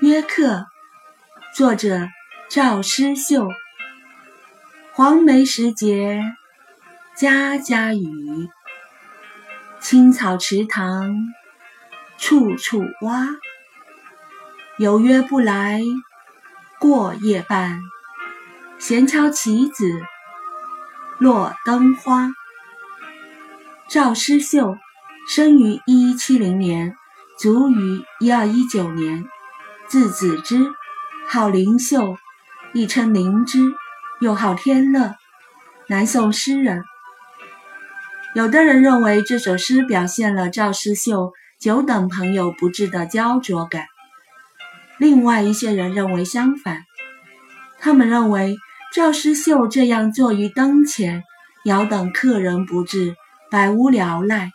约客，作者赵诗秀。黄梅时节，家家雨。青草池塘，处处蛙。有约不来，过夜半。闲敲棋子，落灯花。赵诗秀，生于一一七零年，卒于一二一九年。字子之，号灵秀，亦称灵芝，又号天乐，南宋诗人。有的人认为这首诗表现了赵师秀久等朋友不至的焦灼感，另外一些人认为相反。他们认为赵师秀这样坐于灯前，遥等客人不至，百无聊赖，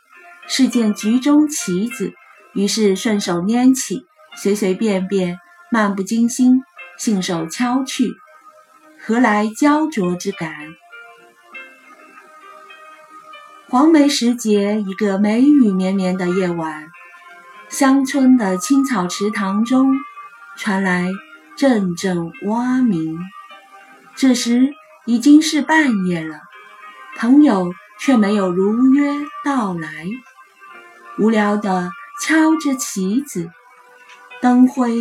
是见局中棋子，于是顺手拈起。随随便便，漫不经心，信手敲去，何来焦灼之感？黄梅时节，一个梅雨绵绵的夜晚，乡村的青草池塘中传来阵阵蛙鸣。这时已经是半夜了，朋友却没有如约到来，无聊地敲着棋子。灯辉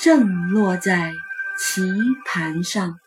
正落在棋盘上。